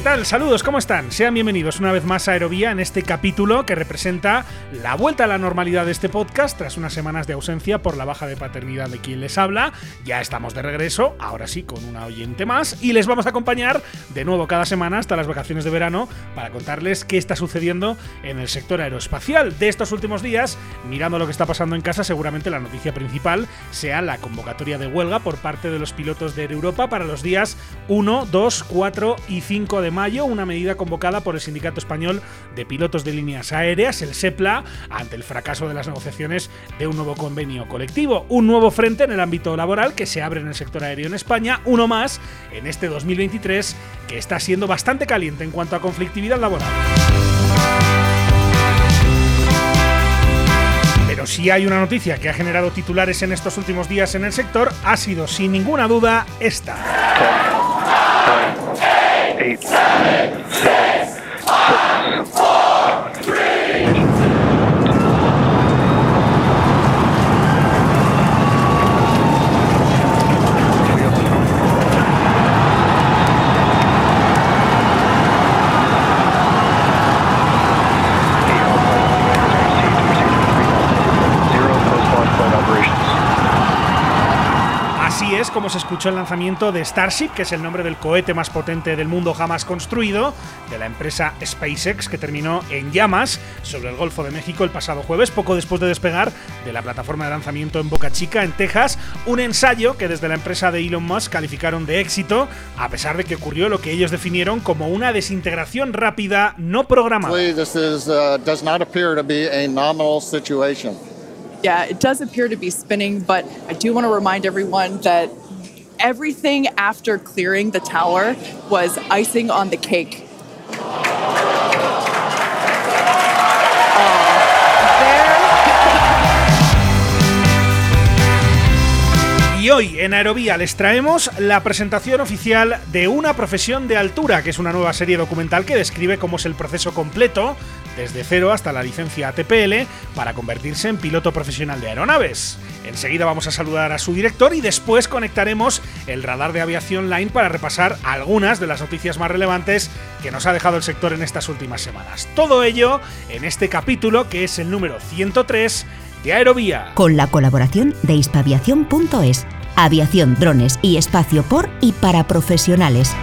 ¿Qué tal? Saludos, ¿cómo están? Sean bienvenidos una vez más a Aerovía en este capítulo que representa la vuelta a la normalidad de este podcast tras unas semanas de ausencia por la baja de paternidad de quien les habla. Ya estamos de regreso, ahora sí, con una oyente más, y les vamos a acompañar de nuevo cada semana hasta las vacaciones de verano para contarles qué está sucediendo en el sector aeroespacial. De estos últimos días, mirando lo que está pasando en casa, seguramente la noticia principal sea la convocatoria de huelga por parte de los pilotos de Europa para los días 1, 2, 4 y 5 de mayo, una medida convocada por el Sindicato Español de Pilotos de Líneas Aéreas, el SEPLA, ante el fracaso de las negociaciones de un nuevo convenio colectivo. Un nuevo frente en el ámbito laboral que se abre en el sector aéreo en España, uno más en este 2023 que está siendo bastante caliente en cuanto a conflictividad laboral. Pero si hay una noticia que ha generado titulares en estos últimos días en el sector, ha sido sin ninguna duda esta. Eight, seven, six, como se escuchó el lanzamiento de Starship, que es el nombre del cohete más potente del mundo jamás construido, de la empresa SpaceX, que terminó en llamas sobre el Golfo de México el pasado jueves, poco después de despegar de la plataforma de lanzamiento en Boca Chica, en Texas, un ensayo que desde la empresa de Elon Musk calificaron de éxito, a pesar de que ocurrió lo que ellos definieron como una desintegración rápida no programada. Yeah, it does appear to be spinning, but I do want to remind everyone that everything after clearing the tower was icing on the cake. Hoy en Aerovía les traemos la presentación oficial de Una profesión de altura, que es una nueva serie documental que describe cómo es el proceso completo, desde cero hasta la licencia ATPL, para convertirse en piloto profesional de aeronaves. Enseguida vamos a saludar a su director y después conectaremos el radar de aviación line para repasar algunas de las noticias más relevantes que nos ha dejado el sector en estas últimas semanas. Todo ello en este capítulo que es el número 103 de Aerovía. Con la colaboración de hispaviación.es. Aviación, drones y espacio por y para profesionales.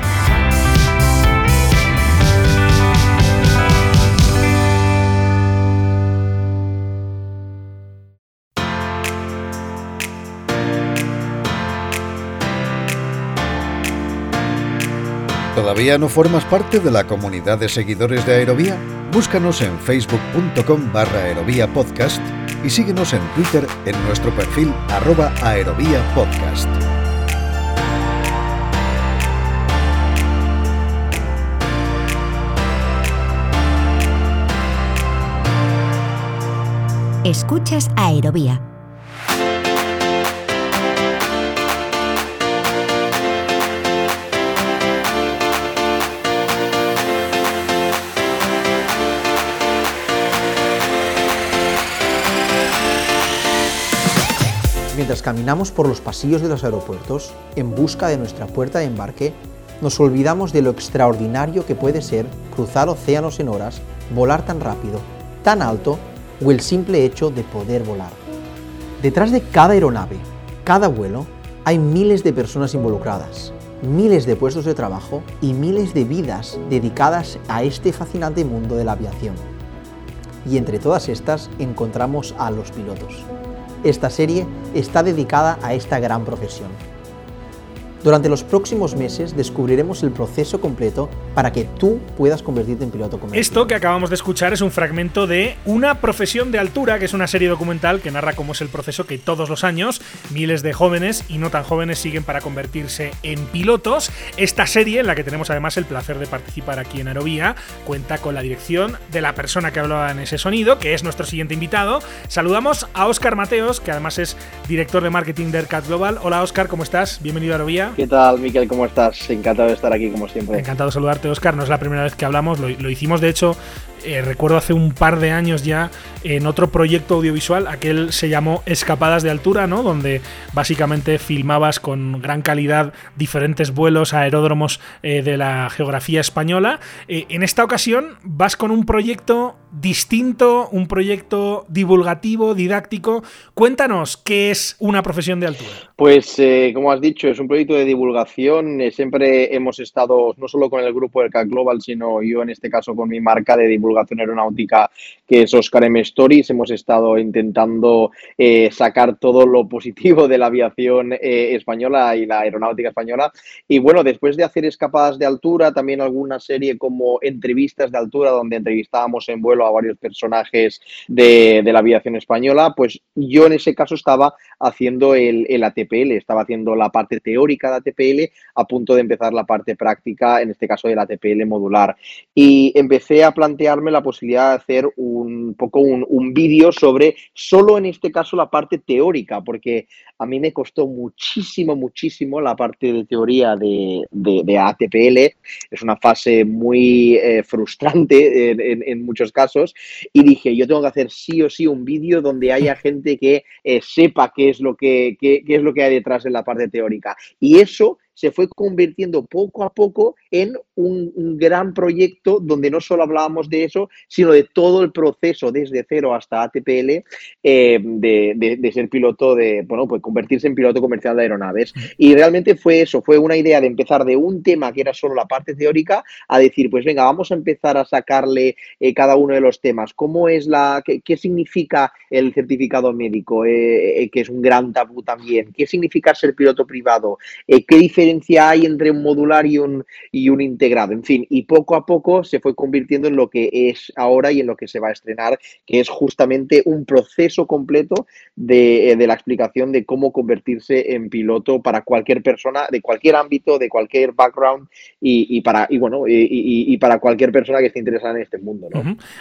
¿Todavía no formas parte de la comunidad de seguidores de Aerovía? Búscanos en facebook.com barra aerovía podcast y síguenos en Twitter en nuestro perfil arroba aerovía podcast. Escuchas Aerovía Mientras caminamos por los pasillos de los aeropuertos en busca de nuestra puerta de embarque, nos olvidamos de lo extraordinario que puede ser cruzar océanos en horas, volar tan rápido, tan alto o el simple hecho de poder volar. Detrás de cada aeronave, cada vuelo, hay miles de personas involucradas, miles de puestos de trabajo y miles de vidas dedicadas a este fascinante mundo de la aviación. Y entre todas estas encontramos a los pilotos. Esta serie está dedicada a esta gran profesión. Durante los próximos meses descubriremos el proceso completo para que tú puedas convertirte en piloto comercial. Esto que acabamos de escuchar es un fragmento de Una profesión de altura, que es una serie documental que narra cómo es el proceso que todos los años miles de jóvenes y no tan jóvenes siguen para convertirse en pilotos. Esta serie, en la que tenemos además el placer de participar aquí en Aerovía, cuenta con la dirección de la persona que hablaba en ese sonido, que es nuestro siguiente invitado. Saludamos a Óscar Mateos, que además es director de marketing de Aircat Global. Hola Óscar, ¿cómo estás? Bienvenido a Aerovía. ¿Qué tal, Miquel? ¿Cómo estás? Encantado de estar aquí, como siempre. Encantado de saludarte, Oscar. No es la primera vez que hablamos, lo, hicimos de hecho eh, recuerdo hace un par de años ya en otro proyecto audiovisual, aquel se llamó Escapadas de Altura, ¿no? Donde básicamente filmabas con gran calidad diferentes vuelos a aeródromos eh, de la geografía española. Eh, en esta ocasión vas con un proyecto distinto, un proyecto divulgativo, didáctico. Cuéntanos, ¿qué es una profesión de altura? Pues, como has dicho, es un proyecto de divulgación. Siempre hemos estado, no solo con el grupo del CAC Global, sino yo en este caso con mi marca de divulgación aeronáutica, que es Oscar M Stories. Hemos estado intentando eh, sacar todo lo positivo de la aviación española y la aeronáutica española. Y bueno, después de hacer escapadas de altura, también alguna serie como entrevistas de altura, donde entrevistábamos en vuelo a varios personajes de, la aviación española, pues yo en ese caso estaba haciendo el, el, ATPL, estaba haciendo la parte teórica de ATPL a punto de empezar la parte práctica, en este caso del ATPL modular. Y empecé a la posibilidad de hacer un poco un, un vídeo sobre solo en este caso la parte teórica, porque a mí me costó muchísimo, muchísimo la parte de teoría de, de, ATPL. Es una fase muy eh, frustrante en, en, muchos casos. Y dije, yo tengo que hacer sí o sí un vídeo donde haya gente que eh, sepa qué es, lo que, qué, qué es lo que hay detrás de la parte teórica. Y eso se fue convirtiendo poco a poco en un, gran proyecto donde no solo hablábamos de eso, sino de todo el proceso desde cero hasta ATPL eh, de, ser piloto de, bueno, pues convertirse en piloto comercial de aeronaves. Y realmente fue eso, fue una idea de empezar de un tema que era solo la parte teórica a decir, pues venga, vamos a empezar a sacarle eh, cada uno de los temas. ¿Cómo es la, qué, significa el certificado médico, eh, que es un gran tabú también? ¿Qué significa ser piloto privado? ¿Qué diferencia hay entre un modular y un, y un integrado? En fin, y poco a poco se fue convirtiendo en lo que es ahora y en lo que se va a estrenar, que es justamente un proceso completo de, de la explicación de cómo convertirse en piloto para cualquier persona, de cualquier ámbito, de cualquier background y, y para, y bueno, y, y, para cualquier persona que esté interesada en este mundo.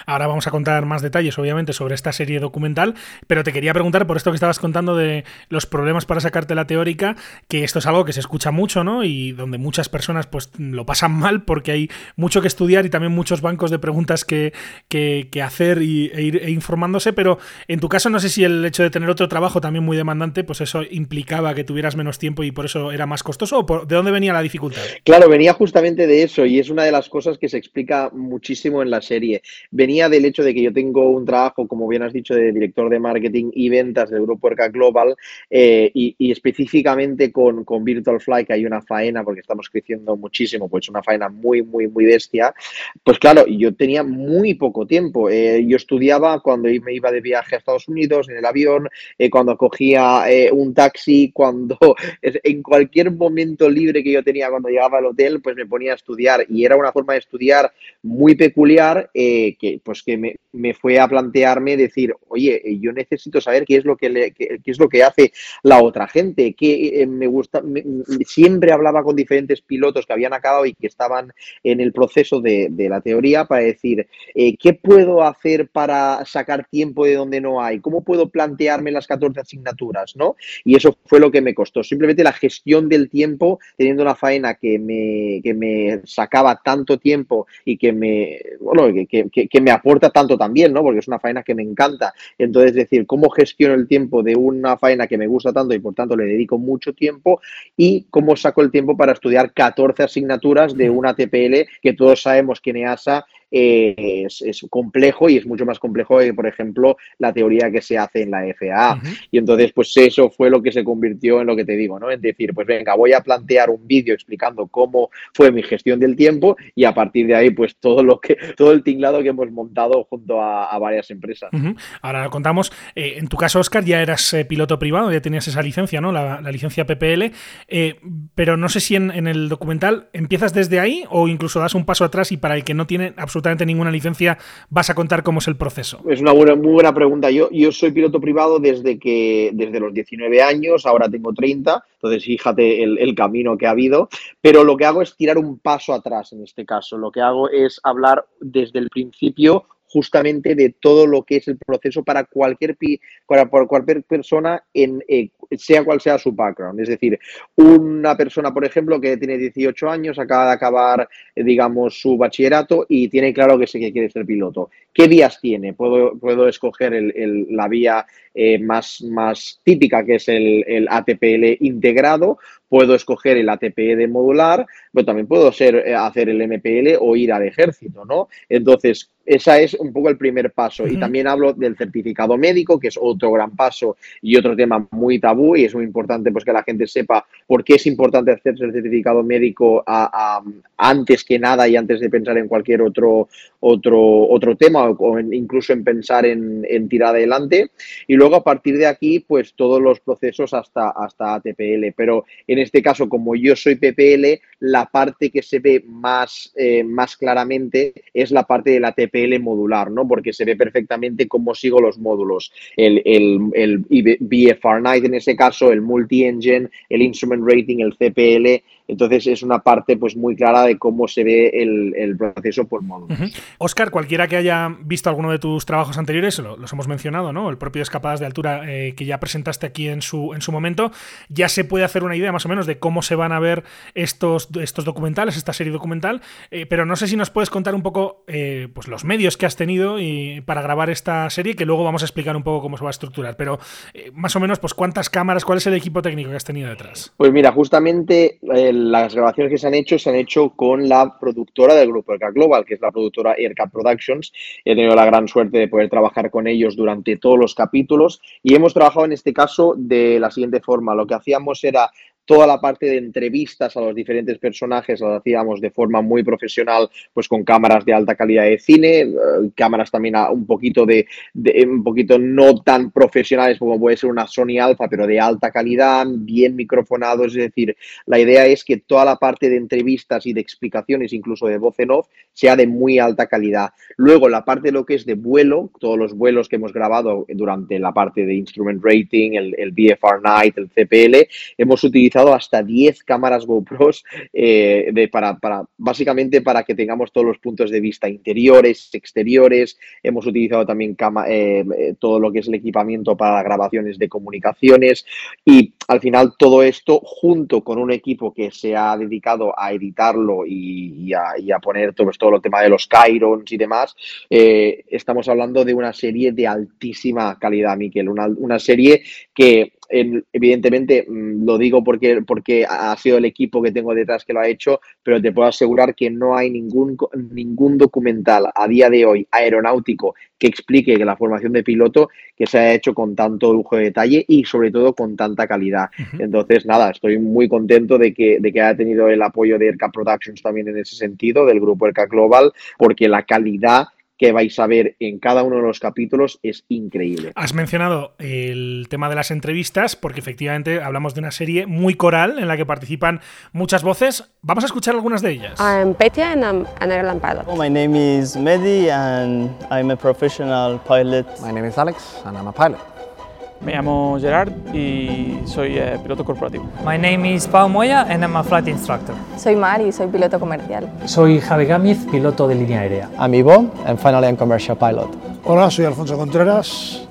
Ahora vamos a contar más detalles, obviamente, sobre esta serie documental, pero te quería preguntar por esto que estabas contando de los problemas para sacarte la teórica, que esto es algo que se escucha mucho y donde muchas personas pues lo pasan mal porque hay mucho que estudiar y también muchos bancos de preguntas que, que, hacer y, e ir e informándose, pero en tu caso no sé si el hecho de tener otro trabajo también muy demandante, pues eso implicaba que tuvieras menos tiempo y por eso era más costoso, o de dónde venía la dificultad? Claro, venía justamente de eso y es una de las cosas que se explica muchísimo en la serie. Venía del hecho de que yo tengo un trabajo, como bien has dicho, de director de marketing y ventas del grupo ERCA Global eh, y, y, específicamente con, con Virtual Fly, que hay una faena, porque estamos creciendo muchísimo, pues una faena muy, muy, muy bestia, pues claro, yo tenía muy poco tiempo. Eh, yo estudiaba cuando me iba de viaje a Estados Unidos, en el avión, eh, cuando cogía eh, un taxi, cuando en cualquier momento libre que yo tenía cuando llegaba al hotel, pues me ponía a estudiar y era una forma de estudiar muy peculiar que pues que me, me, fue a plantearme decir, oye, yo necesito saber qué es lo que, le, qué, es lo que hace la otra gente, que me gusta, siempre siempre hablaba con diferentes pilotos que habían acabado y que estaban en el proceso de, la teoría para decir, eh, ¿qué puedo hacer para sacar tiempo de donde no hay? ¿Cómo puedo plantearme las 14 asignaturas? ¿no? Y eso fue lo que me costó. Simplemente la gestión del tiempo, teniendo una faena que me, que me sacaba tanto tiempo y que me, bueno, que, que, me aporta tanto también, ¿no? porque es una faena que me encanta. Entonces, decir, ¿cómo gestiono el tiempo de una faena que me gusta tanto y por tanto le dedico mucho tiempo y cómo saco el tiempo para estudiar 14 asignaturas de una TPL que todos sabemos que en EASA eh, es, complejo y es mucho más complejo que, por ejemplo, la teoría que se hace en la FAA. Y entonces, pues eso fue lo que se convirtió en lo que te digo, ¿no? En decir, pues venga, voy a plantear un vídeo explicando cómo fue mi gestión del tiempo y a partir de ahí, pues todo lo que, todo el tinglado que hemos montado junto a, varias empresas. Ahora lo contamos. Eh, en tu caso, Oscar, ya eras eh, piloto privado, ya tenías esa licencia, ¿no? La, licencia PPL. pero no sé si en, en el documental empiezas desde ahí o incluso das un paso atrás y para el que no tiene absolutamente ninguna licencia, vas a contar cómo es el proceso? Es una buena, muy buena pregunta. Yo, yo soy piloto privado desde, que, desde los 19 años, ahora tengo 30, entonces fíjate el, el camino que ha habido, pero lo que hago es tirar un paso atrás en este caso. Lo que hago es hablar desde el principio justamente de todo lo que es el proceso para cualquier, para cualquier persona, en, eh, sea cual sea su background. Es decir, una persona, por ejemplo, que tiene 18 años, acaba de acabar, eh, digamos, su bachillerato y tiene claro que sé que quiere ser piloto. ¿Qué vías tiene? Puedo, puedo escoger la vía eh, más, más típica, que es el, el ATPL integrado, puedo escoger el ATP de modular, pero también puedo ser, eh, hacer el MPL o ir al ejército, ¿no? Entonces, esa es un poco el primer paso. Y también hablo del certificado médico, que es otro gran paso y otro tema muy tabú y es muy importante pues que la gente sepa por qué es importante hacerse el certificado médico antes que nada y antes de pensar en cualquier otro, otro, otro tema o incluso en pensar en, en, tirar adelante. Y luego a partir de aquí, pues todos los procesos hasta, hasta ATPL. Pero en este caso, como yo soy PPL, la parte que se ve más, eh, más claramente es la parte del ATPL modular, ¿no? Porque se ve perfectamente cómo sigo los módulos. El, el, el BFR Night en ese caso, el multi-engine, el instrument rating, el CPL, entonces es una parte pues muy clara de cómo se ve el, proceso por módulos. Oscar, cualquiera que haya visto alguno de tus trabajos anteriores, los hemos mencionado, ¿no? El propio Escapadas de Altura eh, que ya presentaste aquí en su, en su momento, ya se puede hacer una idea más o menos de cómo se van a ver estos, estos documentales, esta serie documental, eh, pero no sé si nos puedes contar un poco eh, pues los medios que has tenido y, para grabar esta serie, que luego vamos a explicar un poco cómo se va a estructurar, pero más o menos pues cuántas cámaras, cuál es el equipo técnico que has tenido detrás. Pues mira, justamente las grabaciones que se han hecho se han hecho con la productora del grupo Aircap Global, que es la productora Aircap Productions. He tenido la gran suerte de poder trabajar con ellos durante todos los capítulos y hemos trabajado en este caso de la siguiente forma. Lo que hacíamos era toda la parte de entrevistas a los diferentes personajes las hacíamos de forma muy profesional, pues con cámaras de alta calidad de cine, eh, cámaras también un poquito de, un poquito no tan profesionales como puede ser una Sony Alpha, pero de alta calidad, bien microfonado, es decir, la idea es que toda la parte de entrevistas y de explicaciones, incluso de voz en off, sea de muy alta calidad. Luego, la parte de lo que es de vuelo, todos los vuelos que hemos grabado durante la parte de instrument rating, el, el BFR Night, el CPL, hemos utilizado hasta 10 cámaras GoPros eh, de, para, para, básicamente para que tengamos todos los puntos de vista interiores, exteriores. Hemos utilizado también eh, eh, todo lo que es el equipamiento para grabaciones de comunicaciones y al final todo esto junto con un equipo que se ha dedicado a editarlo y, a, poner todo, todo el tema de los Chirons y demás, estamos hablando de una serie de altísima calidad, Miquel, una, una serie que evidentemente mm, lo digo porque, porque ha sido el equipo que tengo detrás que lo ha hecho, pero te puedo asegurar que no hay ningún, ningún documental a día de hoy aeronáutico que explique que la formación de piloto que se ha hecho con tanto lujo de detalle y sobre todo con tanta calidad. Entonces, nada, estoy muy contento de que, de que haya tenido el apoyo de ERCA Productions también en ese sentido, del grupo ERCA Global, porque la calidad que vais a ver en cada uno de los capítulos es increíble. Has mencionado el tema de las entrevistas, porque efectivamente hablamos de una serie muy coral en la que participan muchas voces. Vamos a escuchar algunas de ellas. I'm Petia and I'm an airline pilot. my name is Mehdi and I'm a professional pilot. My name is Alex and I'm a pilot. Me llamo Gerard y soy eh, piloto corporativo. My name is Pau Moya and I'm a flight instructor. Soy Mar y soy piloto comercial. Soy Javi Gámez, piloto de línea aérea. I'm Ivo and finally I'm commercial pilot. Hola, soy Alfonso Contreras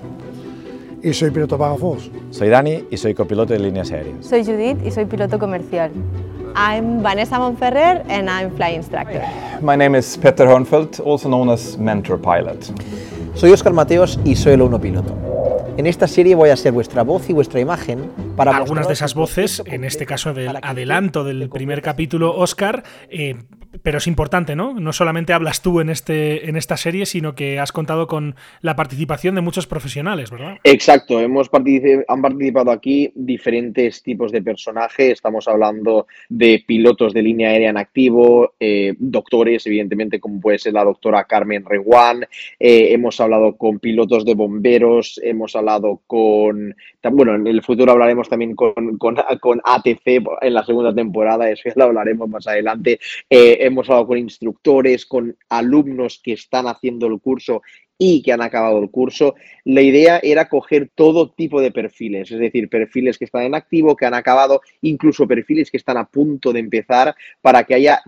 y soy piloto Pagafos. Soy Dani y soy copiloto de líneas aéreas. Soy Judith y soy piloto comercial. I'm Vanessa Monferrer and I'm flight instructor. My name is Peter Hornfeldt, also known as mentor pilot. Soy Oscar Mateos y soy el uno piloto. En esta serie voy a ser vuestra voz y vuestra imagen para... Algunas de esas voces, en este caso del adelanto del primer capítulo, Oscar, eh, pero es importante, ¿no? No solamente hablas tú en, este, en esta serie, sino que has contado con la participación de muchos profesionales, ¿verdad? Exacto, hemos han participado aquí diferentes tipos de personajes. Estamos hablando de pilotos de línea aérea en activo, eh, doctores, evidentemente, como puede ser la doctora Carmen Reguán. Eh, hemos hablado con pilotos de bomberos, hemos hablado con. Bueno, en el futuro hablaremos también con, con, ATC en la segunda temporada, eso ya lo hablaremos más adelante. Eh, hemos hablado con instructores, con alumnos que están haciendo el curso y que han acabado el curso. La idea era coger todo tipo de perfiles, es decir, perfiles que están en activo, que han acabado, incluso perfiles que están a punto de empezar, para que haya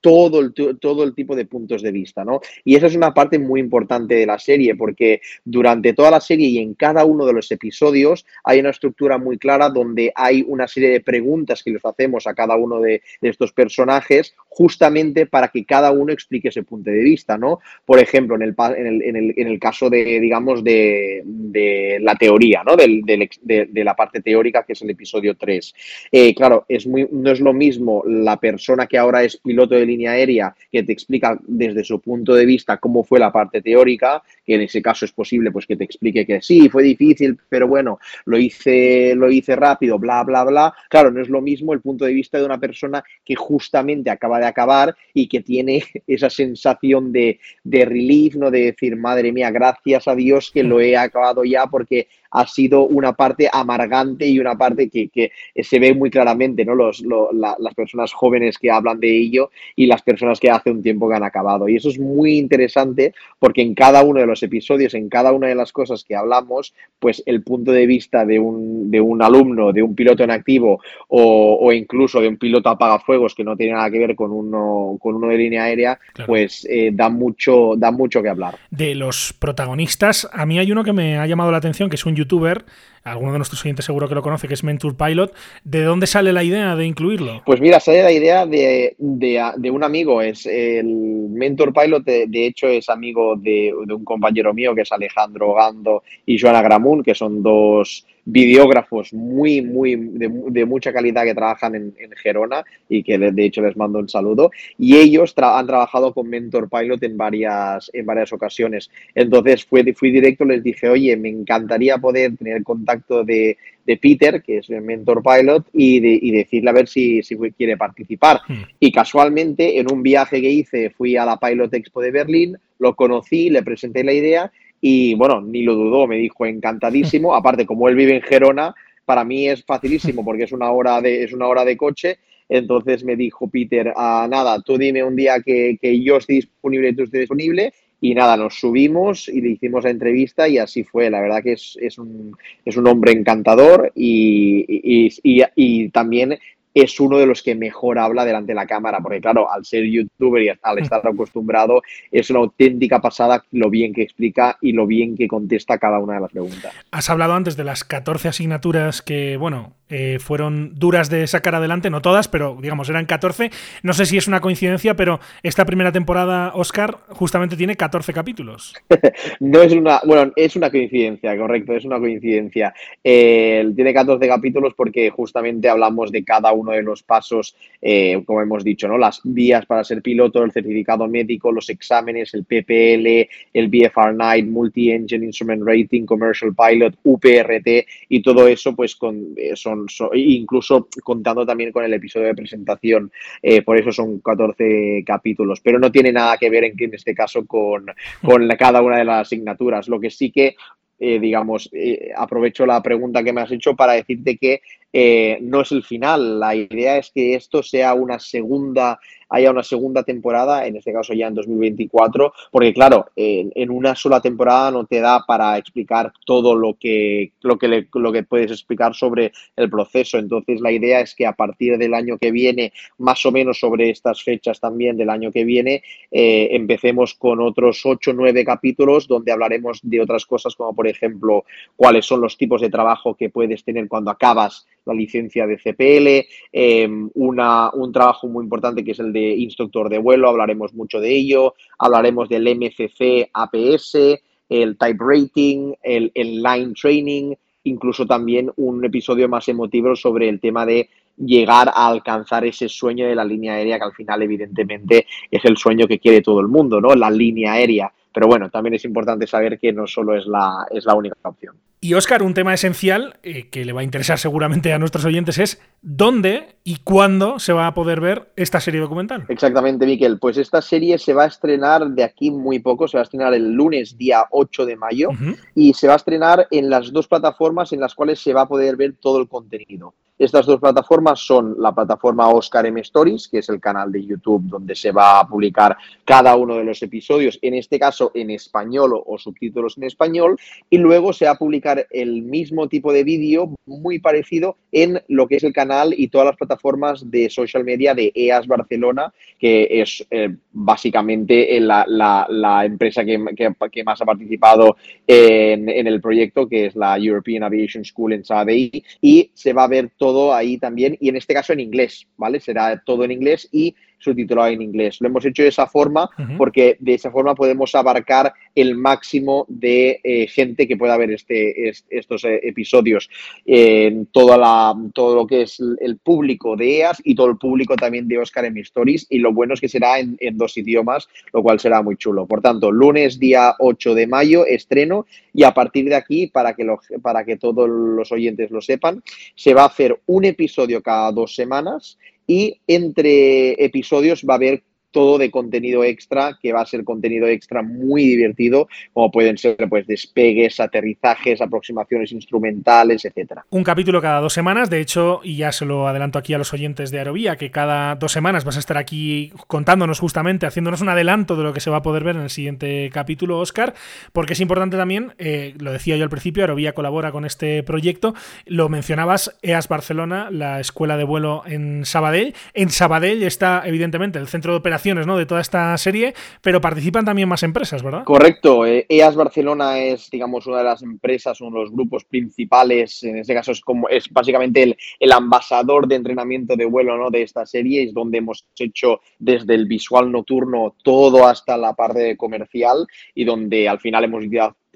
todo el, todo el tipo de puntos de vista, ¿no? Y esa es una parte muy importante de la serie, porque durante toda la serie y en cada uno de los episodios hay una estructura muy clara donde hay una serie de preguntas que les hacemos a cada uno de, estos personajes, justamente para que cada uno explique ese punto de vista, ¿no? Por ejemplo, en el, en el, en el, caso de, digamos, de, la teoría, ¿no? de, la parte teórica, que es el episodio 3. Eh, claro, es muy, no es lo mismo la persona que ahora es piloto de línea aérea que te explica desde su punto de vista cómo fue la parte teórica, que en ese caso es posible pues que te explique que sí, fue difícil, pero bueno, lo hice, lo hice rápido, bla, bla, bla. Claro, no es lo mismo el punto de vista de una persona que justamente acaba de acabar y que tiene esa sensación de, de relief, ¿no? De decir, madre mía, gracias a Dios que lo he acabado ya porque ha sido una parte amargante y una parte que, se ve muy claramente, ¿no? Los, las personas jóvenes que hablan de ello y las personas que hace un tiempo que han acabado. Y eso es muy interesante porque en cada uno de los episodios, en cada una de las cosas que hablamos, pues el punto de vista de un, de un alumno, de un piloto en activo o, incluso de un piloto apagafuegos que no tiene nada que ver con uno, con uno de línea aérea, pues eh, da, mucho, da mucho que hablar. De los protagonistas, a mí hay uno que me ha llamado la atención, que es un youtuber, alguno de nuestros oyentes seguro que lo conoce, que es Mentor Pilot. ¿De dónde sale la idea de incluirlo? Pues mira, sale la idea de, de, un amigo. Es el Mentor Pilot, de, hecho, es amigo de, un compañero mío que es Alejandro Gando y Joana Gramun, que son dos videógrafos muy, muy de, mucha calidad que trabajan en, Gerona y que de, hecho les mando un saludo. Y ellos han trabajado con Mentor Pilot en varias, en varias ocasiones. Entonces fui, fui directo, les dije, oye, me encantaría poder tener contacto de, Peter, que es el Mentor Pilot, y, decirle a ver si, si quiere participar. Hmm. Y casualmente, en un viaje que hice, fui a la Pilot Expo de Berlín, lo conocí, le presenté la idea y bueno, ni lo dudó, me dijo encantadísimo. Aparte, como él vive en Gerona, para mí es facilísimo porque es una hora de, es una hora de coche. Entonces me dijo Peter, ah, nada, tú dime un día que, yo estoy disponible y tú estés disponible. Y nada, nos subimos y le hicimos la entrevista y así fue. La verdad que es, es, un, es un hombre encantador y, y, y, y también es uno de los que mejor habla delante de la cámara, porque claro, al ser youtuber y al estar acostumbrado, es una auténtica pasada lo bien que explica y lo bien que contesta cada una de las preguntas. Has hablado antes de las 14 asignaturas que, bueno, eh, fueron duras de sacar adelante, no todas, pero digamos, eran 14. No sé si es una coincidencia, pero esta primera temporada, Oscar, justamente tiene 14 capítulos. no es una, bueno, es una coincidencia, correcto, es una coincidencia. Eh, tiene 14 capítulos porque justamente hablamos de cada uno de los pasos, eh, como hemos dicho, ¿no? Las vías para ser piloto, el certificado médico, los exámenes, el PPL, el BFR Night, Multi-Engine Instrument Rating, Commercial Pilot, UPRT y todo eso, pues con, son incluso contando también con el episodio de presentación, eh, por eso son 14 capítulos, pero no tiene nada que ver en, en este caso con, con cada una de las asignaturas. Lo que sí que eh, digamos, eh, aprovecho la pregunta que me has hecho para decirte que no es el final. La idea es que esto sea una segunda haya una segunda temporada, en este caso ya en 2024, porque claro, en una sola temporada no te da para explicar todo lo que, lo que, lo que puedes explicar sobre el proceso. Entonces la idea es que a partir del año que viene, más o menos sobre estas fechas también del año que viene, eh, empecemos con otros 8 o 9 capítulos donde hablaremos de otras cosas como por ejemplo cuáles son los tipos de trabajo que puedes tener cuando acabas la licencia de CPL, eh, una, un trabajo muy importante que es el de instructor de vuelo, hablaremos mucho de ello, hablaremos del MCC APS, el type rating, el, el line training, incluso también un episodio más emotivo sobre el tema de llegar a alcanzar ese sueño de la línea aérea que al final evidentemente es el sueño que quiere todo el mundo, ¿no? La línea aérea. Pero bueno, también es importante saber que no solo es la, es la única opción. Y Oscar, un tema esencial eh, que le va a interesar seguramente a nuestros oyentes es dónde y cuándo se va a poder ver esta serie documental. Exactamente, Miquel. Pues esta serie se va a estrenar de aquí muy poco, se va a estrenar el lunes día 8 de mayo y se va a estrenar en las dos plataformas en las cuales se va a poder ver todo el contenido. Estas dos plataformas son la plataforma Oscar M Stories, que es el canal de YouTube donde se va a publicar cada uno de los episodios, en este caso en español o, subtítulos en español, y luego se va a publicar el mismo tipo de vídeo muy parecido en lo que es el canal y todas las plataformas de social media de EAS Barcelona, que es eh, básicamente la, la, empresa que, que, más ha participado en, en, el proyecto, que es la European Aviation School en Sabadell, y se va a ver todo ahí también, y en este caso en inglés, ¿vale? Será todo en inglés y subtitulado en inglés. Lo hemos hecho de esa forma porque de esa forma podemos abarcar el máximo de eh, gente que pueda ver este, estos eh, episodios. en toda la, todo lo que es el público de EAS y todo el público también de Oscar en Stories. Y lo bueno es que será en, dos idiomas, lo cual será muy chulo. Por tanto, lunes día 8 de mayo, estreno. Y a partir de aquí, para que, para que todos los oyentes lo sepan, se va a hacer un episodio cada dos semanas y entre episodios va a haber todo de contenido extra, que va a ser contenido extra muy divertido, como pueden ser pues despegues, aterrizajes, aproximaciones instrumentales, etcétera. Un capítulo cada dos semanas, de hecho, y ya se lo adelanto aquí a los oyentes de Aerovía, que cada dos semanas vas a estar aquí contándonos justamente, haciéndonos un adelanto de lo que se va a poder ver en el siguiente capítulo, Oscar, porque es importante también, eh, lo decía yo al principio, Aerovía colabora con este proyecto, lo mencionabas, EAS Barcelona, la escuela de vuelo en Sabadell. En Sabadell está, evidentemente, el centro de operaciones ¿no? de toda esta serie, pero participan también más empresas, ¿verdad? Correcto. EAS eh, Barcelona es, digamos, una de las empresas, uno de los grupos principales. En este caso es como es básicamente el, el ambasador de entrenamiento de vuelo ¿no? de esta serie. Es donde hemos hecho desde el visual nocturno todo hasta la parte comercial y donde al final hemos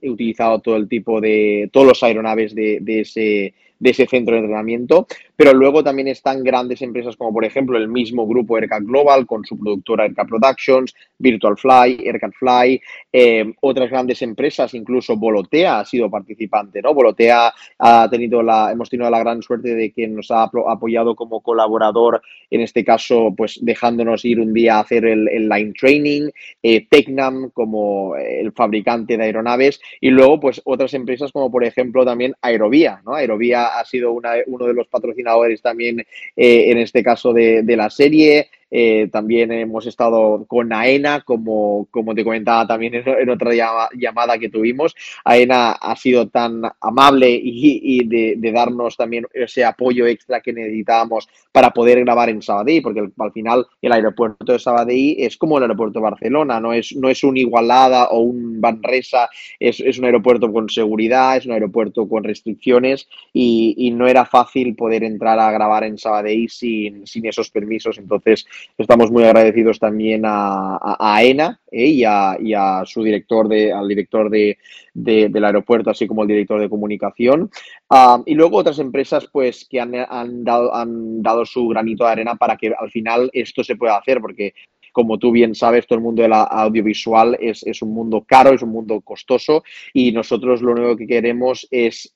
utilizado todo el tipo de todos los aeronaves de, de ese de ese centro de entrenamiento, pero luego también están grandes empresas como por ejemplo el mismo grupo Aircat Global con su productora Aircat Productions, Virtual Fly, Aircat Fly, eh, otras grandes empresas, incluso Volotea ha sido participante, ¿no? Volotea ha tenido la, hemos tenido la gran suerte de que nos ha apoyado como colaborador, en este caso, pues dejándonos ir un día a hacer el, line training, eh, Tecnam como el fabricante de aeronaves y luego pues otras empresas como por ejemplo también Aerovía, ¿no? Aerovía ha sido uno de los patrocinadores también eh, en este caso de, de la serie. Eh, también hemos estado con AENA, como, como te comentaba también en, otra llamada que tuvimos. AENA ha sido tan amable y, de, darnos también ese apoyo extra que necesitábamos para poder grabar en Sabadell, porque al final el aeropuerto de Sabadell es como el aeropuerto de Barcelona, no es, no es un Igualada o un Banresa, es, es un aeropuerto con seguridad, es un aeropuerto con restricciones y, no era fácil poder entrar a grabar en Sabadell sin, sin esos permisos. Entonces, Estamos muy agradecidos también a, AENA eh, y, a, su director, de, al director de, del aeropuerto, así como el director de comunicación. Ah, y luego otras empresas pues, que han, dado, han dado su granito de arena para que al final esto se pueda hacer, porque como tú bien sabes, todo el mundo del audiovisual es, es, un mundo caro, es un mundo costoso y nosotros lo único que queremos es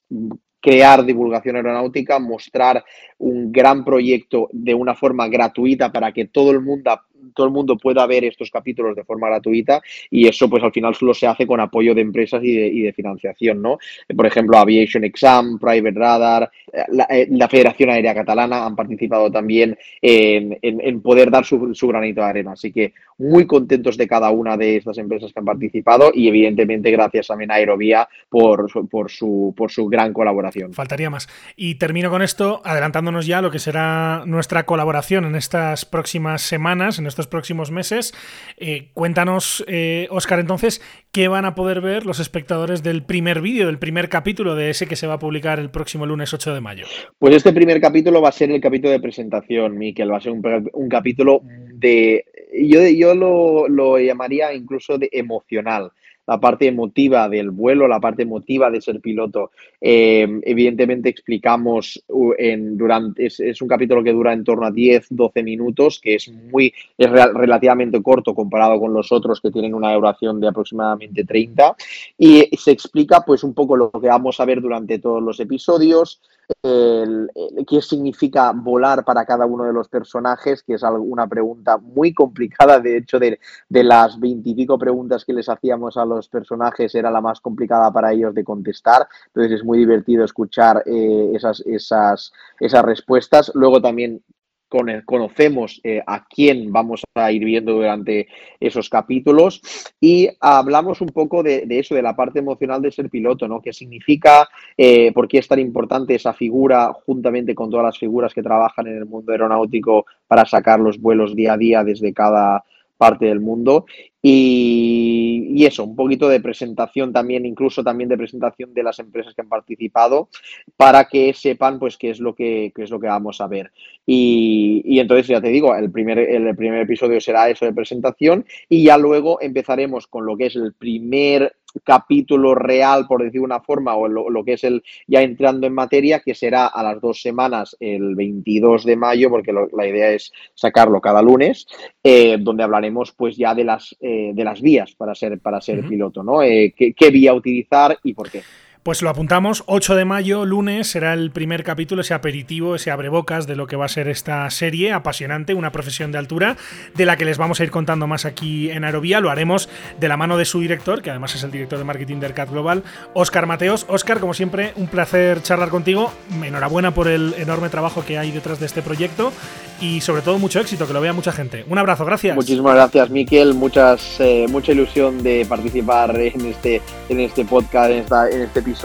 crear divulgación aeronáutica, mostrar un gran proyecto de una forma gratuita para que todo el mundo todo el mundo pueda ver estos capítulos de forma gratuita y eso pues al final solo se hace con apoyo de empresas y de, financiación, ¿no? Por ejemplo, Aviation Exam, Private Radar, eh, eh, la, Federación Aérea Catalana han participado también en, poder dar su, granito de arena. Así que muy contentos de cada una de estas empresas que han participado y evidentemente gracias también a Aerovía por, por, su, por su gran colaboración. Faltaría más. Y termino con esto, adelantándonos ya a lo que será nuestra colaboración en estas próximas semanas, en estos próximos meses. Eh, cuéntanos, Oscar, entonces, ¿qué van a poder ver los espectadores del primer vídeo, del primer capítulo de ese que se va a publicar el próximo lunes 8 de mayo? Pues este primer capítulo va a ser el capítulo de presentación, Miquel. Va a ser un, capítulo de. Yo, yo lo, lo llamaría incluso de emocional la parte emotiva del vuelo, la parte emotiva de ser piloto. Eh, evidentemente explicamos durante, es, un capítulo que dura en torno a 10, 12 minutos, que es muy, es relativamente corto comparado con los otros que tienen una duración de aproximadamente 30. Y se explica pues un poco lo que vamos a ver durante todos los episodios, qué significa volar para cada uno de los personajes, que es una pregunta muy complicada. De hecho, de, de las veintipico preguntas que les hacíamos a los personajes, era la más complicada para ellos de contestar. Entonces es muy divertido escuchar eh, esas, esas, esas respuestas. Luego también conocemos eh, a quién vamos a ir viendo durante esos capítulos y hablamos un poco de, eso, de la parte emocional de ser piloto, ¿no? ¿Qué significa? Eh, ¿Por qué es tan importante esa figura juntamente con todas las figuras que trabajan en el mundo aeronáutico para sacar los vuelos día a día desde cada parte del mundo y, eso, un poquito de presentación también, incluso también de presentación de las empresas que han participado, para que sepan pues qué es lo que, qué es lo que vamos a ver. Y, y, entonces, ya te digo, el primer, el primer episodio será eso de presentación y ya luego empezaremos con lo que es el primer capítulo real, por decir una forma, o lo, que es el ya entrando en materia, que será a las dos semanas, el 22 de mayo, porque la idea es sacarlo cada lunes, eh, donde hablaremos pues ya de las, eh, de las vías para ser, para ser piloto, ¿no? Eh, qué vía utilizar y por qué. Pues lo apuntamos, 8 de mayo, lunes, será el primer capítulo, ese aperitivo, ese abrebocas de lo que va a ser esta serie apasionante, una profesión de altura, de la que les vamos a ir contando más aquí en Aerovía. Lo haremos de la mano de su director, que además es el director de marketing de Cat Global, Oscar Mateos. Oscar, como siempre, un placer charlar contigo. Enhorabuena por el enorme trabajo que hay detrás de este proyecto y sobre todo mucho éxito, que lo vea mucha gente. Un abrazo, gracias. Muchísimas gracias, Miquel. Muchas, eh, mucha ilusión de participar en este, en este podcast, en este episodio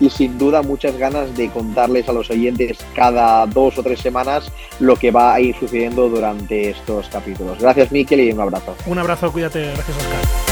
y sin duda muchas ganas de contarles a los oyentes cada dos o tres semanas lo que va a ir sucediendo durante estos capítulos. Gracias, Miquel, y un abrazo. Un abrazo, cuídate. Gracias, Oscar.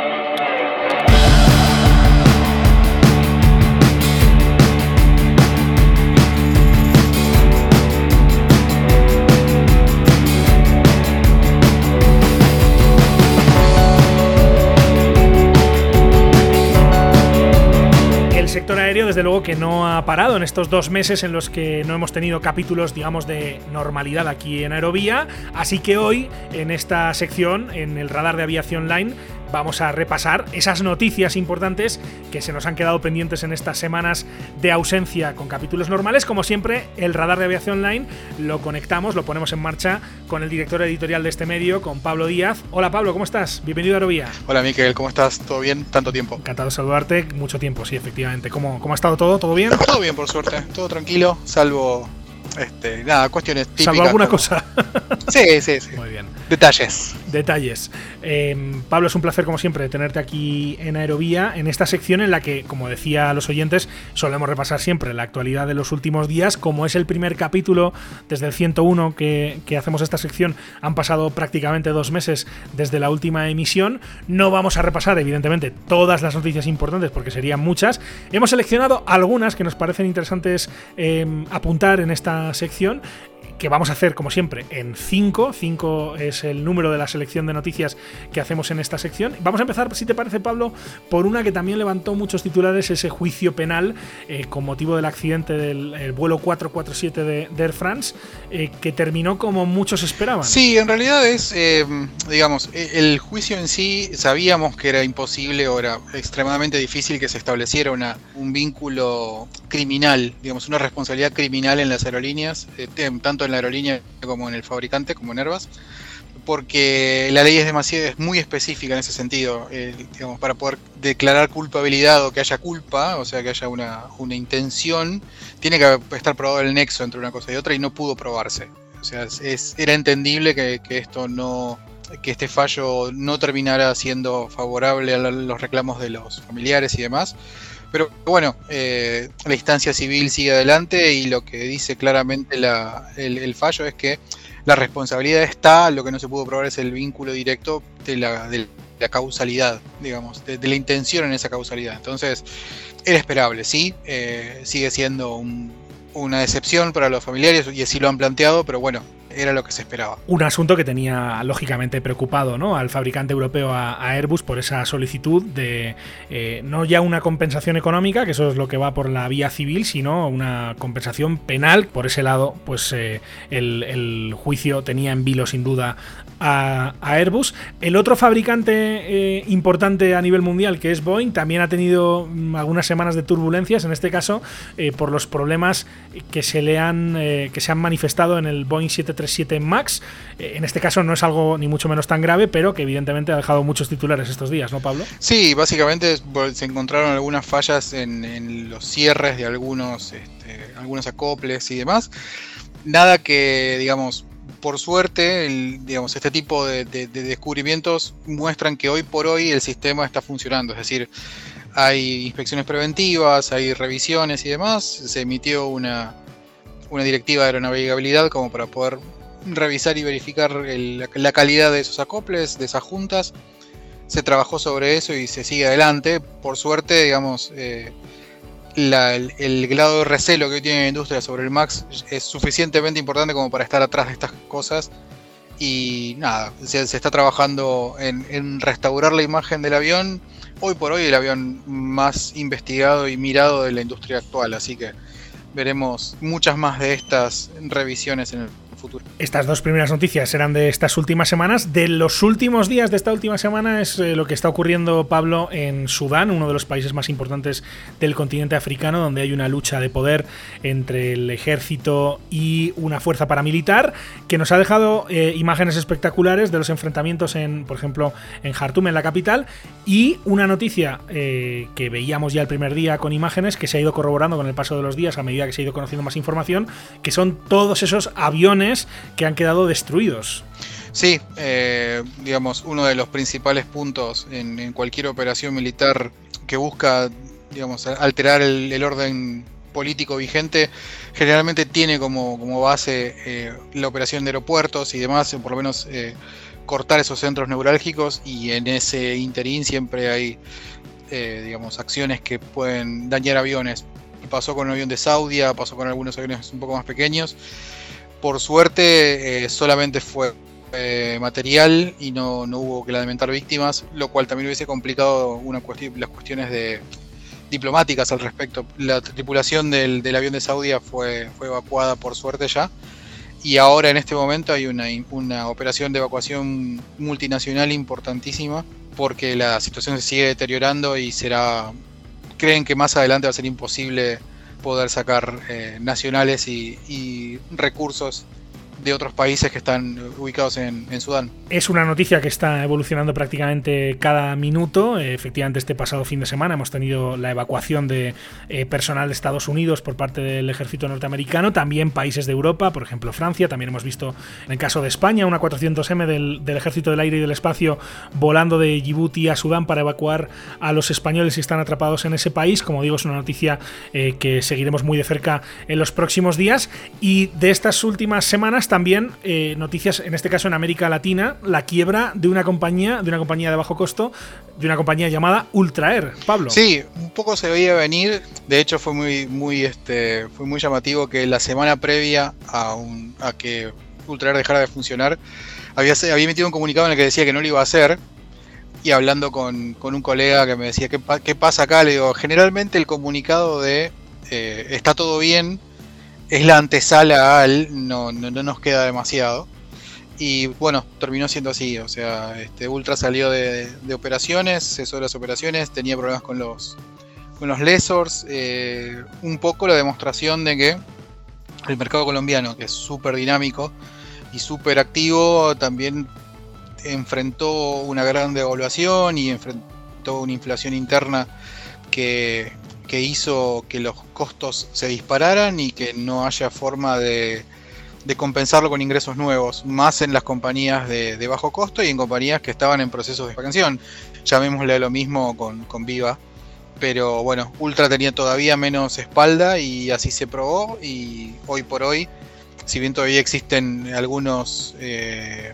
desde luego que no ha parado en estos dos meses en los que no hemos tenido capítulos, digamos, de normalidad aquí en Aerovía. Así que hoy, en esta sección, en el radar de aviación line, vamos a repasar esas noticias importantes que se nos han quedado pendientes en estas semanas de ausencia con capítulos normales. Como siempre, el radar de aviación online lo conectamos, lo ponemos en marcha con el director editorial de este medio, con Pablo Díaz. Hola Pablo, ¿cómo estás? Bienvenido a Aerovía. Hola Miquel, ¿cómo estás? ¿Todo bien? ¿Tanto tiempo? Encantado de saludarte. Mucho tiempo, sí, efectivamente. ¿Cómo, cómo ha estado todo? ¿Todo bien? Todo bien, por suerte. Todo tranquilo, salvo este, nada, cuestiones típicas. Salvo alguna cosa. Sí, sí, sí. Muy bien. Detalles. Detalles. Em, Pablo, es un placer, como siempre, tenerte aquí en Aerovía, en esta sección en la que, como decía a los oyentes, solemos repasar siempre la actualidad de los últimos días. Como es el primer capítulo desde el 101 que, que hacemos esta sección, han pasado prácticamente dos meses desde la última emisión. No vamos a repasar, evidentemente, todas las noticias importantes porque serían muchas. Hemos seleccionado algunas que nos parecen interesantes em, apuntar en esta sección que vamos a hacer, como siempre, en 5. 5 es el número de la selección de noticias que hacemos en esta sección. Vamos a empezar, si te parece, Pablo, por una que también levantó muchos titulares, ese juicio penal eh, con motivo del accidente del vuelo 447 de, Air France, eh, que terminó como muchos esperaban. Sí, en realidad es, eh, digamos, e, el juicio en sí sabíamos que era imposible o era extremadamente difícil que se estableciera una, un vínculo criminal, digamos, una responsabilidad criminal en las aerolíneas, tanto en la aerolínea como en el fabricante, como en Airbus, porque la ley es demasiado, es muy específica en ese sentido, digamos, para poder declarar culpabilidad o que haya culpa, o sea, que haya una, una intención, tiene que estar probado el nexo entre una cosa y otra y no pudo probarse. O sea, es, era entendible que, esto no, que este fallo no terminara siendo favorable a los reclamos de los familiares y demás. Pero bueno, eh, la instancia civil sigue adelante y lo que dice claramente el, fallo es que la responsabilidad está, lo que no se pudo probar es el vínculo directo de la, causalidad, digamos, de, la intención en esa causalidad. Entonces, era esperable, sí, eh, sigue siendo una decepción para los familiares y así lo han planteado, pero bueno, era lo que se esperaba. Un asunto que tenía lógicamente preocupado ¿no? al fabricante europeo, a, Airbus, por esa solicitud de eh, no ya una compensación económica, que eso es lo que va por la vía civil, sino una compensación penal. Por ese lado, pues eh, el, juicio tenía en vilo sin duda a, Airbus. El otro fabricante eh, importante a nivel mundial, que es Boeing, también ha tenido mm, algunas semanas de turbulencias, en este caso por los problemas que se le han, que se han manifestado en el Boeing 737 7 Max. Eh, en este caso no es algo ni mucho menos tan grave, pero que evidentemente ha dejado muchos titulares estos días, ¿no, Pablo? Sí, básicamente se encontraron algunas fallas en, los cierres de algunos, este, algunos acoples y demás. Nada que, digamos, por suerte, digamos, este tipo de, descubrimientos muestran que hoy por hoy el sistema está funcionando. Es decir, hay inspecciones preventivas, hay revisiones y demás. Se emitió una, una directiva de aeronavegabilidad como para poder revisar y verificar la calidad de esos acoples, de esas juntas. Se trabajó sobre eso y se sigue adelante. Por suerte, digamos, eh, el, grado de recelo que tiene la industria sobre el MAX es suficientemente importante como para estar atrás de estas cosas. Y nada, se, está trabajando en, en, restaurar la imagen del avión. Hoy por hoy el avión más investigado y mirado de la industria actual. Así que veremos muchas más de estas revisiones en el Estas dos primeras noticias eran de estas últimas semanas. De los últimos días de esta última semana es eh, lo que está ocurriendo, Pablo, en Sudán, uno de los países más importantes del continente africano, donde hay una lucha de poder entre el ejército y una fuerza paramilitar, que nos ha dejado eh, imágenes espectaculares de los enfrentamientos en, por ejemplo, en Jartum, en la capital, y una noticia eh, que veíamos ya el primer día con imágenes que se ha ido corroborando con el paso de los días a medida que se ha ido conociendo más información, que son todos esos aviones que han quedado destruidos. Sí, eh, digamos, uno de los principales puntos en, cualquier operación militar que busca, digamos, alterar el, orden político vigente, generalmente tiene como, base eh, la operación de aeropuertos y demás, por lo menos eh, cortar esos centros neurálgicos y en ese interín siempre hay, digamos, acciones que pueden dañar aviones. Pasó con un avión de Saudia, pasó con algunos aviones un poco más pequeños. Por suerte eh, solamente fue eh, material y no, hubo que lamentar víctimas, lo cual también hubiese complicado una las cuestiones de diplomáticas al respecto. La tripulación del, avión de Saudia fue, fue evacuada por suerte ya. Y ahora en este momento hay una, una operación de evacuación multinacional importantísima porque la situación se sigue deteriorando y será creen que más adelante va a ser imposible poder sacar eh, nacionales y, recursos de otros países que están ubicados en, Sudán. Es una noticia que está evolucionando prácticamente cada minuto. Efectivamente, este pasado fin de semana hemos tenido la evacuación de eh, personal de Estados Unidos por parte del ejército norteamericano, también países de Europa, por ejemplo Francia. También hemos visto en el caso de España una 400M del, del ejército del aire y del espacio volando de Djibouti a Sudán para evacuar a los españoles si están atrapados en ese país. Como digo, es una noticia eh, que seguiremos muy de cerca en los próximos días. Y de estas últimas semanas también eh, noticias, en este caso en América Latina, la quiebra de una compañía, de una compañía de bajo costo, de una compañía llamada Ultraer. Pablo. Sí, un poco se veía venir. De hecho, fue muy, muy, este, fue muy llamativo que la semana previa a, un, a que Ultraer dejara de funcionar, había, había emitido un comunicado en el que decía que no lo iba a hacer. Y hablando con, un colega que me decía, ¿qué, ¿qué, pasa acá? Le digo, generalmente el comunicado de eh, está todo bien, es la antesala al no, no, nos queda demasiado. Y bueno, terminó siendo así. O sea, este Ultra salió de, operaciones, cesó de las operaciones, tenía problemas con los, con los lesors. Eh, un poco la demostración de que el mercado colombiano, que es súper dinámico y súper activo, también enfrentó una gran devaluación y enfrentó una inflación interna que, que hizo que los costos se dispararan y que no haya forma de, de compensarlo con ingresos nuevos, más en las compañías de, bajo costo y en compañías que estaban en procesos de expansión. Llamémosle lo mismo con, con Viva. Pero bueno, Ultra tenía todavía menos espalda y así se probó y hoy por hoy, si bien todavía existen algunos eh,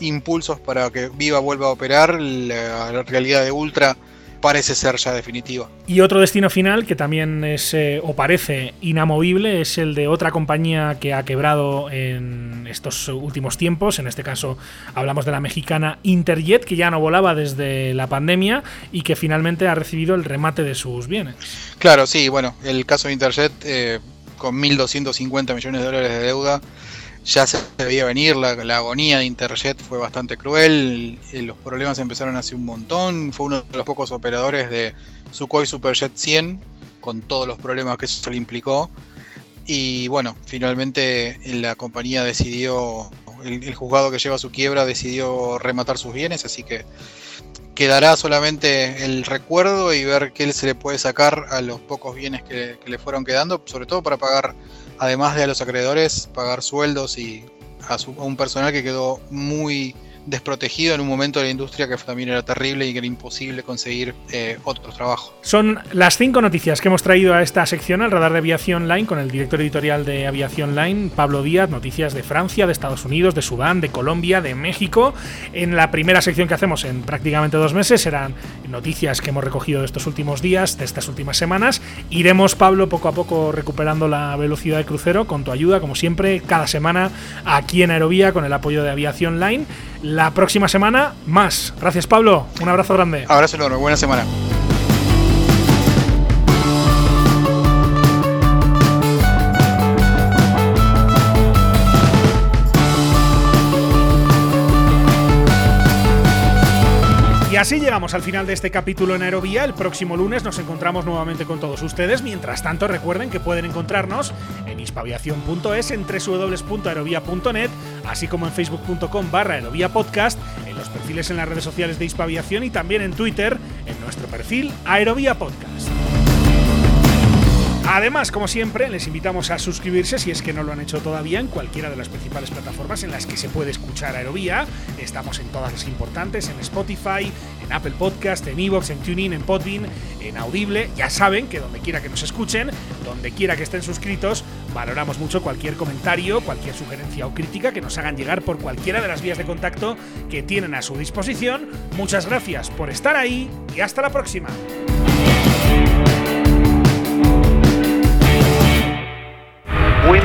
impulsos para que Viva vuelva a operar, la realidad de Ultra parece ser ya definitiva. Y otro destino final que también es eh, o parece inamovible es el de otra compañía que ha quebrado en estos últimos tiempos. En este caso hablamos de la mexicana Interjet, que ya no volaba desde la pandemia y que finalmente ha recibido el remate de sus bienes. Claro, sí, bueno, el caso de Interjet eh, con 1.250 millones de dólares de deuda ya se debía venir, la, la, agonía de Interjet fue bastante cruel, los problemas empezaron hace un montón, fue uno de los pocos operadores de Sukhoi Superjet 100, con todos los problemas que eso le implicó, y bueno, finalmente la compañía decidió, el juzgado que lleva su quiebra decidió rematar sus bienes, así que quedará solamente el recuerdo y ver qué se le puede sacar a los pocos bienes que, que le fueron quedando, sobre todo para pagar además de a los acreedores, pagar sueldos y a, su, a, un personal que quedó muy desprotegido en un momento de la industria que también era terrible y que era imposible conseguir eh, otro trabajo. Son las cinco noticias que hemos traído a esta sección, al radar de Aviación Line, con el director editorial de Aviación Line, Pablo Díaz, noticias de Francia, de Estados Unidos, de Sudán, de Colombia, de México. En la primera sección que hacemos en prácticamente dos meses serán noticias que hemos recogido de estos últimos días, de estas últimas semanas. Iremos, Pablo, poco a poco recuperando la velocidad de crucero con tu ayuda, como siempre, cada semana aquí en Aerovía con el apoyo de Aviación Line. La próxima semana, más. Gracias, Pablo. Un abrazo grande. Abrazo enorme. Buena semana. Así llegamos al final de este capítulo en Aerovía. El próximo lunes nos encontramos nuevamente con todos ustedes. Mientras tanto, recuerden que pueden encontrarnos en hispaviación.es, en www.aerovía.net, así como en facebook.com barra aerovía podcast, en los perfiles en las redes sociales de Hispaviación y también en Twitter, en nuestro perfil Aerovía Podcast. Además, como siempre, les invitamos a suscribirse si es que no lo han hecho todavía en cualquiera de las principales plataformas en las que se puede escuchar Aerovía. Estamos en todas las importantes, en Spotify, en Apple Podcast, en Evox, en TuneIn, en Podbean, en Audible. Ya saben que donde quiera que nos escuchen, donde quiera que estén suscritos, valoramos mucho cualquier comentario, cualquier sugerencia o crítica que nos hagan llegar por cualquiera de las vías de contacto que tienen a su disposición. Muchas gracias por estar ahí y hasta la próxima.